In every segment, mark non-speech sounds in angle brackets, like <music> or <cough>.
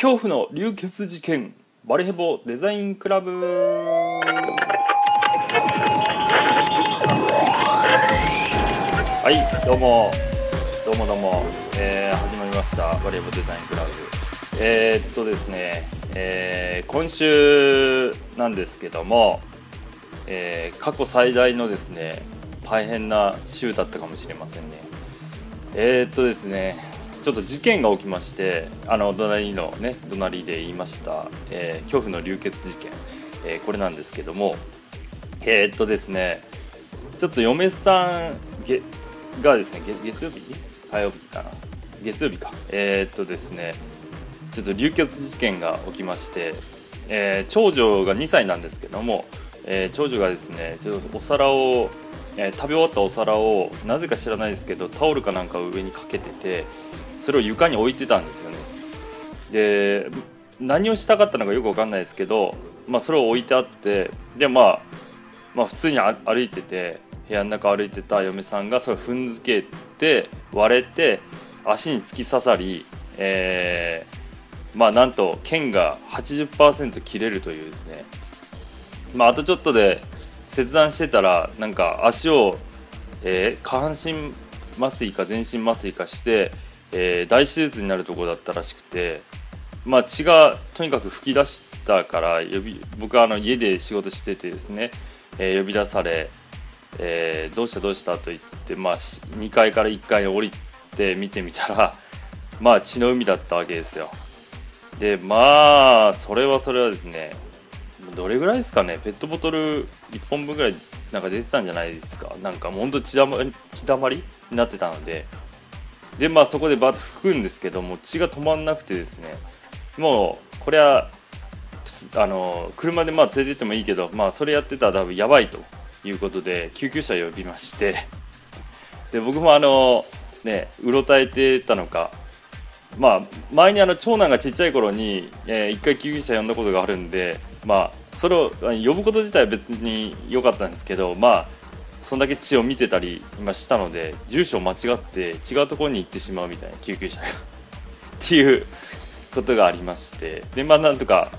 恐怖の流血事件バレヘボデザインクラブ。はいどうも。どうもどうも、えー、始まりました。バレヘボデザインクラブ。えー、っとですね、えー、今週なんですけども、えー、過去最大のですね大変な週だったかもしれませんね。えー、っとですね。ちょっと事件が起きましてあの隣のね隣で言いました、えー、恐怖の流血事件、えー、これなんですけどもえー、っとですねちょっと嫁さんげがですね月曜日？火曜日かな？月曜日か。えー、っとですねちょっと流血事件が起きまして、え長女が2歳なんですけども、え長女がですねちょっとお皿をえー、食べ終わったお皿をなぜか知らないですけどタオルかなんかを上にかけててそれを床に置いてたんですよね。で何をしたかったのかよく分かんないですけど、まあ、それを置いてあってで、まあ、まあ普通に歩いてて部屋の中歩いてた嫁さんがそれを踏んづけて割れて足に突き刺さり、えー、まあなんと剣が80%切れるというですねまああとちょっとで切断してたらなんか足を、えー、下半身麻酔か全身麻酔かして、えー、大手術になるとこだったらしくて、まあ、血がとにかく噴き出したから呼び僕はあの家で仕事しててですね、えー、呼び出され、え、どうしたどうしたと言って、まあ、2階から1階に降りて見てみたら、まあ、血の海だったわけですよ。でまあそれはそれはですねどれぐらいですかね？ペットボトル1本分ぐらいなんか出てたんじゃないですか？なんかもうほんと血だまり血だまりになってたので。でまあそこでバッと拭くんですけども血が止まんなくてですね。もうこれはあの車でまあ連れてってもいいけどまあそれやってたら多分やばいということで救急車呼びまして。で僕もあのねうろたえてたのかまあ前にあの長男がちっちゃい頃に、えー、1回救急車呼んだことがあるんでまあそれを呼ぶこと自体は別に良かったんですけどまあそんだけ血を見てたり今したので住所を間違って違うところに行ってしまうみたいな救急車が。<laughs> っていうことがありまして。でまあなんとか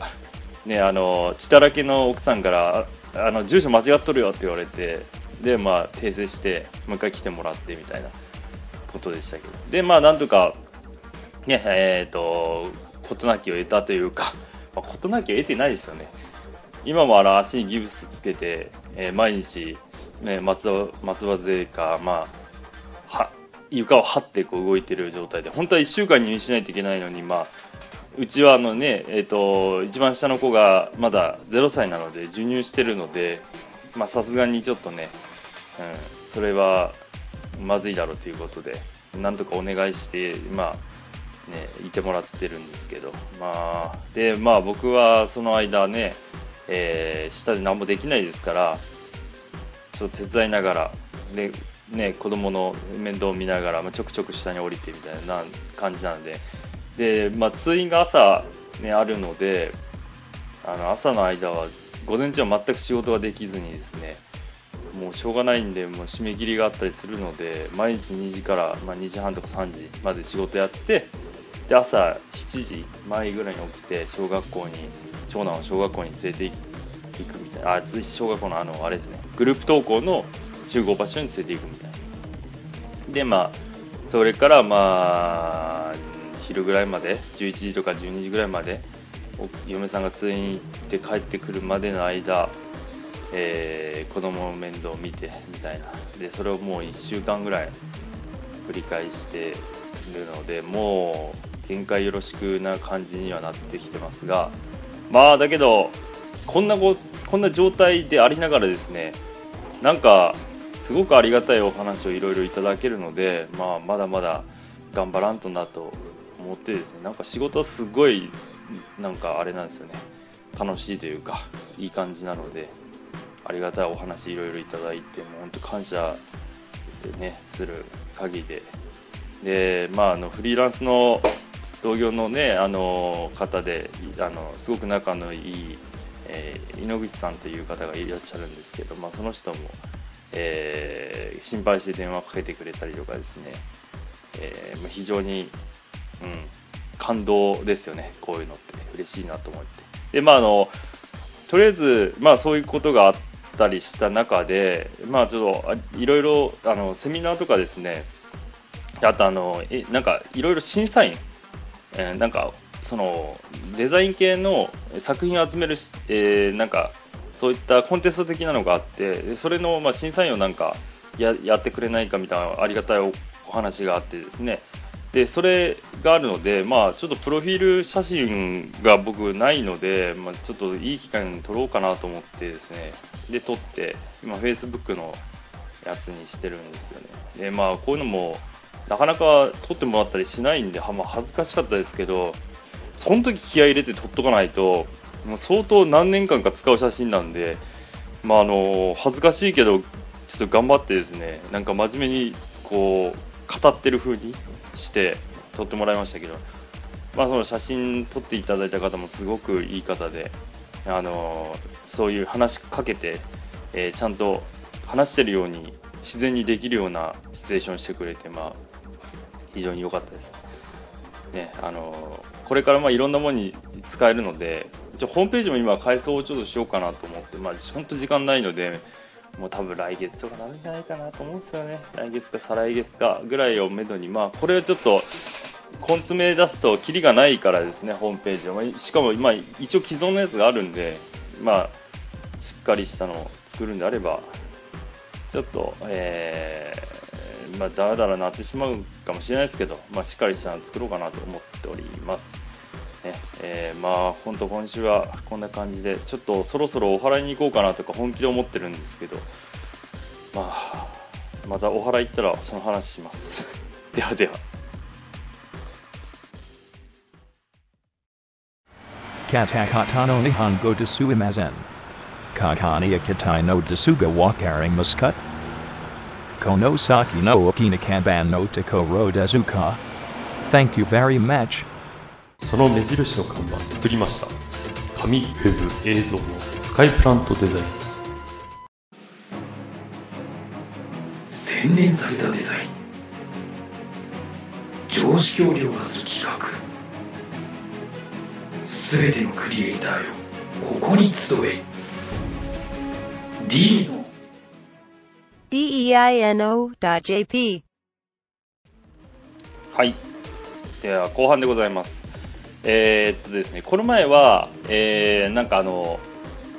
ねあの血だらけの奥さんからあの住所間違っとるよって言われてでまあ訂正してもう一回来てもらってみたいなことでしたけど。でまあなんとかねえっ、ー、と事なきを得たというか、<laughs> まあ、事なきを得てないですよね。今もあの足にギブスつけて、えー、毎日、ね、松松葉勢か、まあ、は床を張ってこう動いてる状態で本当は1週間入院しないといけないのに、まあ、うちはあのね、えーと、一番下の子がまだ0歳なので授乳してるのでまあさすがにちょっとね、うん、それはまずいだろうということでなんとかお願いしてまあねいてもらってるんですけど。まあでまあ僕はその間ねえー、下で何もできないですからちょっと手伝いながらで、ね、子供の面倒を見ながら、まあ、ちょくちょく下に降りてみたいな感じなので。で、まあ、通院が朝、ね、あるのであの朝の間は午前中は全く仕事ができずにですねもうしょうがないんでもう締め切りがあったりするので毎日2時から、まあ、2時半とか3時まで仕事やってで朝7時前ぐらいに起きて小学校に長男を小学校に連れて行くみたいな。あ小学校のあのあれですね。グループ登校の集合場所に連れて行くみたいな。でまあそれからまあ昼ぐらいまで11時とか12時ぐらいまで嫁さんが通院行って帰ってくるまでの間、えー、子供の面倒を見てみたいな。でそれをもう1週間ぐらい繰り返してるのでもう限界よろしくな感じにはなってきてますがまあだけどこんなここんな状態でありながらですねなんかすごくありがたいお話をいろいろいただけるので、まあ、まだまだ頑張らんとなと思ってですねなんか仕事はすごいなんかあれなんですよね楽しいというかいい感じなのでありがたいお話いろいろいただいてもう本当感謝でねする限りででまああのフリーランスの同業のねあの方であのすごく仲のいい、えー、井ノ口さんという方がいらっしゃるんですけど、まあ、その人も、えー、心配して電話かけてくれたりとかですね、えーまあ、非常に、うん、感動ですよね。こういうのって。嬉しいなと思って。でまああのとりあえずまあそういうことがあったりした中でまあちょっといろいろあのセミナーとかですね。あとあのえなんかいろいろ審査員、えー、なんかそのデザイン系の作品を集めるし、えー、なんかそういったコンテスト的なのがあってそれのまあ審査員をなんかややってくれないかみたいなありがたいお話があってですね。でそれがあるので、まあ、ちょっとプロフィール写真が僕ないので、まあ、ちょっといい機会に撮ろうかなと思ってですね。で撮って今 Facebook のやつにしてるんですよね。でまあこういうのもなかなか撮ってもらったりしないんで、まあ、恥ずかしかったですけどその時気合い入れて撮っとかないともう相当何年間か使う写真なんでまああの恥ずかしいけどちょっと頑張ってですねなんか真面目にこう語ってる風にして撮ってもらいましたけど、まあ、その写真撮っていただいた方もすごくいい方で、あのそういう話しかけて、えー、ちゃんと話してるように自然にできるようなシチュエーションしてくれて、まあ、非常に良かったです。ねあのこれからまあいろんなものに使えるのでホームページも今改装をちょっとしようかなと思って、まあ、本当時間ないのでもう多分来月とかなるんじゃないかなと思うんですよね来月か再来月かぐらいをめどにまあこれはちょっと根詰め出すとキリがないからですねホームページはしかも今一応既存のやつがあるんでまあしっかりしたのを作るんであればちょっとえー、まあだらだらなってしまうかもしれないですけど、まあ、しっかりしたの作ろうかなと思っておりますねえー、まあ本当今週はこんな感じでちょっとそろそろお祓いに行こうかなとか本気で思ってるんですけどまあまたお祓い行ったらその話します <laughs> ではでは Katakata no Nihongo desu imazen. Kakani akitai no desuga wakaring muscut. Konosaki no okinakanban no takoro dezuka. Thank you very much. その目印の看板作りました。紙ウェブ映像のスカイプラントデザイン洗練されたデザイン。常識を凌駕する企画。すべてのクリエイターよここに集え。D の deino.jp はい。では後半でございます。えー、っとですねこの前は、えー、なんかあの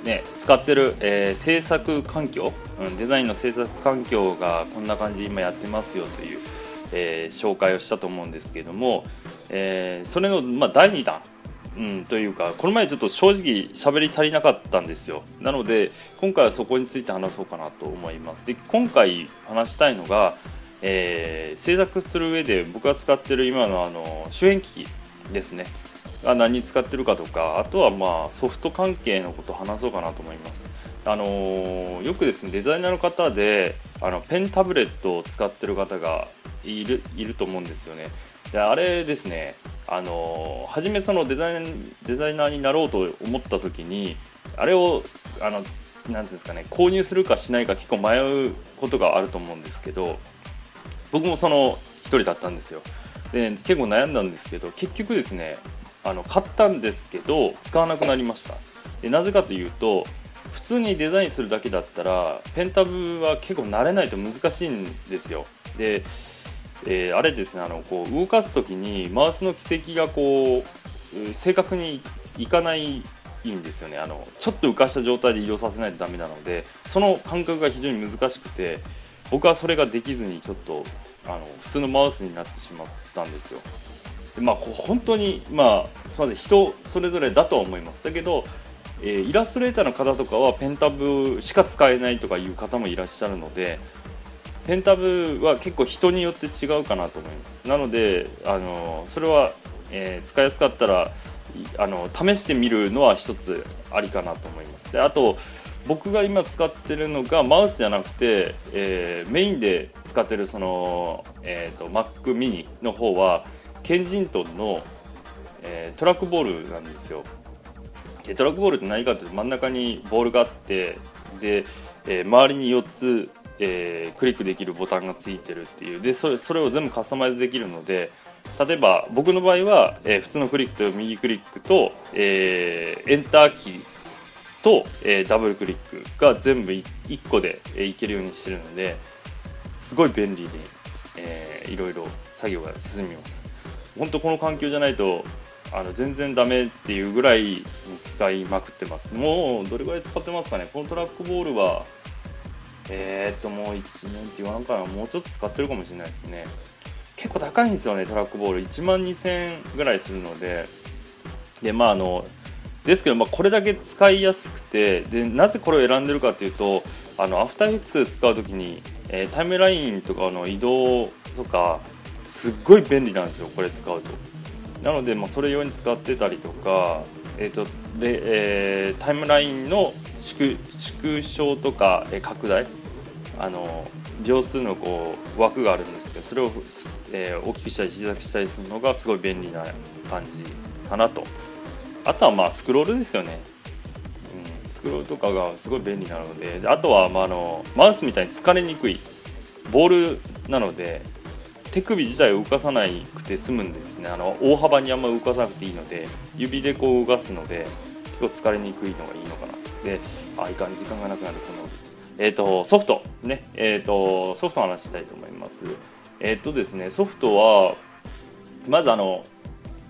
ね使ってる、えー、制作環境、うん、デザインの制作環境がこんな感じ今やってますよという、えー、紹介をしたと思うんですけども、えー、それの、まあ、第2弾うん、というかこの前ちょっと正直喋り足りなかったんですよなので今回はそこについて話そうかなと思いますで今回話したいのが、えー、制作する上で僕が使ってる今のあの周辺機器ですねが何に使ってるかとかあとはまあソフト関係のことを話そうかなと思います。あのー、よくですねデザイナーの方であのペンタブレットを使ってる方がいるいると思うんですよね。であれですね。あの、初めそのデザインデザイナーになろうと思った時にあれをあのなんていうんですかね購入するかしないか結構迷うことがあると思うんですけど僕もその一人だったんですよ。で結構悩んだんですけど結局ですねあの買ったんですけど使わなくなりました。でなぜかというと普通にデザインするだけだったらペンタブは結構慣れないと難しいんですよ。で、えー、あれですねあのこう動かす時にマウスの軌跡がこう正確にいかないんですよね。あのちょっと浮かした状態で移動させないとダメなのでその感覚が非常に難しくて僕はそれができずにちょっとあの普通のマウスになってしまったんですよ。でまあ本当にまあすみません人それぞれだとは思います。だけど、えー、イラストレーターの方とかはペンタブしか使えないとかいう方もいらっしゃるのでペンタブは結構人によって違うかなと思います。なのであのそれは、えー、使いやすかったらあの試してみるのは一つありかなと思います。であと僕が今使ってるのがマウスじゃなくて、えー、メインで使ってるその、えーと、Mac mini の方はケンジントンの、えー、トラックボールなんですよ。でトラックボールって何かというと真ん中にボールがあってで、えー、周りに4つ、えー、クリックできるボタンがついてるっていう。でそれそれを全部カスタマイズできるので例えば僕の場合は、えー普通のクリックと右クリックと、えーエンターキーと、えーダブルクリックが全部1個で、えーいけるようにしてるのですごい便利に、えーいろいろ作業が進みます。本当この環境じゃないとあの全然ダメっていうぐらいに使いまくってます。もうどれぐらい使ってますかね？このトラックボールはえー、っともう1年って言わなかなもうちょっと使ってるかもしれないですね。結構高いんですよねトラックボール。1万2000円ぐらいするので。でまああのですけど、まあ、これだけ使いやすくてでなぜこれを選んでるかというとあのアフターエフェクス使う時に、えータイムラインとかの移動とかすっごい便利なんですよこれ使うと。なので、まあ、それ用に使ってたりとか、えーとでえータイムラインの縮縮小とか、えー拡大あの秒数のこう枠があるんですけどそれを、えー大きくしたり小さくしたりするのがすごい便利な感じかなと。あとはまあスクロールですよね、うん、スクロールとかがすごい便利なので。であとはまああのマウスみたいに疲れにくいボールなので手首自体を動かさなくて済むんですね。あの大幅にあんま動かさなくていいので指でこう動かすので結構疲れにくいのがいいのかな。であいかん時間がなくなる。このえー、とソフトねえー、とソフトの話したいと思います。えっ、とですねソフトはまずあの、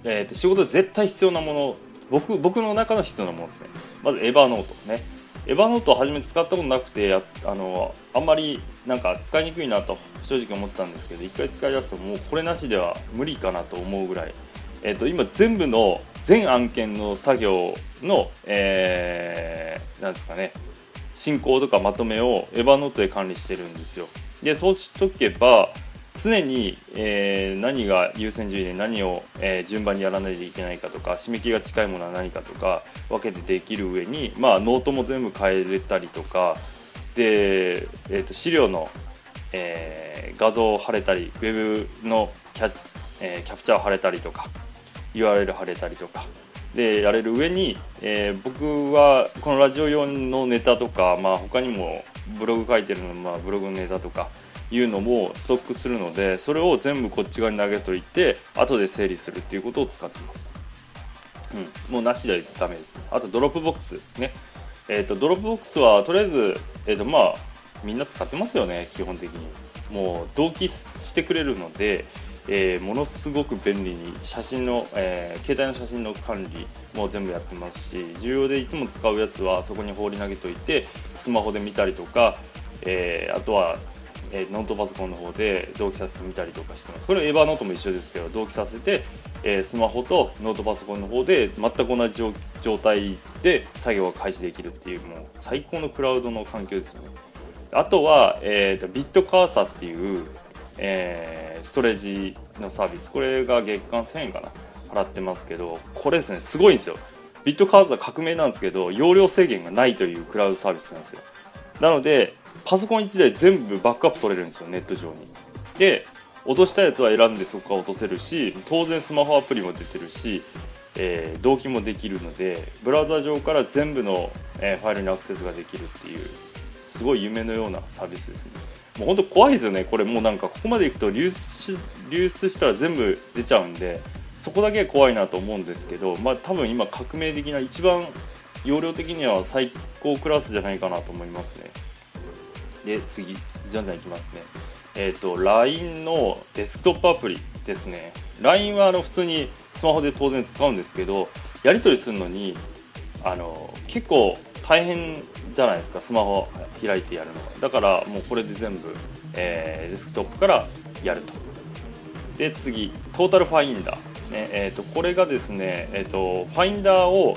えー、と仕事で絶対必要なもの僕僕の中の必要なものですね。まずエヴァノートね。エヴァノートを初め使ったことなくてあのあんまりなんか使いにくいなと正直思ったんですけど一回使い出すともうこれなしでは無理かなと思うぐらい、えー、と今全部の全案件の作業の、えーなんですかね。進行とかまとめをエヴァノートで管理してるんですよ。でそうしとけば常に、えー何が優先順位で何を、えー順番にやらないといけないかとか締め切りが近いものは何かとか分けてできる上に、まあ、ノートも全部変えれたりとかで、えー、と資料の、えー画像を貼れたりウェブのキャ,、えーキャプチャーを貼れたりとか URL 貼れたりとか。でやれる上に、えー僕はこのラジオ用のネタとか、まあ、他にもブログ書いてるの、まあ、ブログのネタとかいうのもストックするのでそれを全部こっち側に投げといて後で整理するっていうことを使ってます、うん、もうなしでダメですね。あと Dropbox ね。えー、と Dropbox はとりあえず、えーとまあ、みんな使ってますよね基本的に。もう同期してくれるので、えーものすごく便利に写真の、えー携帯の写真の管理も全部やってますし重要でいつも使うやつはそこに放り投げといてスマホで見たりとか、えーあとは、えノートパソコンの方で同期させてみたりとかしてます。これ Evernote も一緒ですけど同期させて、えスマホとノートパソコンの方で全く同じ状態で作業が開始できるっていうもう最高のクラウドの環境ですよね。あとは、えーとビットカーサっていう、えーストレージのサービス。これが月間1000円かな。払ってますけどこれですねすごいんですよ。ビットカーサ革命なんですけど容量制限がないというクラウドサービスなんですよ。なのでパソコン1台全部バックアップ取れるんですよネット上に。で落としたやつは選んでそこから落とせるし当然スマホアプリも出てるし、えー同期もできるのでブラウザ上から全部の、えーファイルにアクセスができるっていうすごい夢のようなサービスですね。もう本当怖いですよね。これもうなんかここまでいくと流出流出したら全部出ちゃうんでそこだけ怖いなと思うんですけどまあ多分今革命的な一番容量的には最高クラスじゃないかなと思いますね。で次じゃんじゃんいきますね。えっ、と LINE のデスクトップアプリですね。LINE はあの普通にスマホで当然使うんですけどやり取りするのにあの結構大変じゃないですかスマホ開いてやるのがだからもうこれで全部、えーデスクトップからやると。で次トータルファインダー、ねえー、とこれがですね、えー、とファインダーを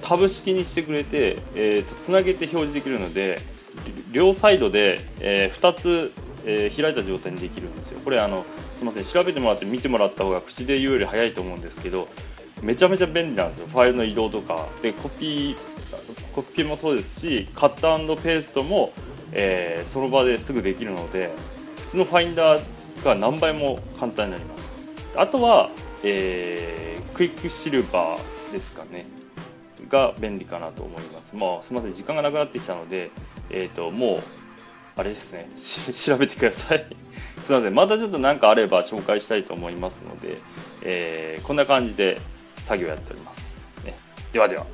タブ式にしてくれて、えー、とつなげて表示できるので両サイドで、え2つ、えー開いた状態にできるんですよ。これあのすみません調べてもらって見てもらった方が口で言うより早いと思うんですけどめちゃめちゃ便利なんですよ。ファイルの移動とか。でコピーコピーもそうですしカットペーストも、えーその場ですぐできるので普通のファインダーが何倍も簡単になります。あとは、えークイックシルバーですかね。が便利かなと思います。まあすみません。時間がなくなってきたのでえっ、ともうあれですね。<laughs> 調べてください。<laughs> すいません。またちょっと何かあれば紹介したいと思いますので、えーこんな感じで作業やっております、ね、ではでは。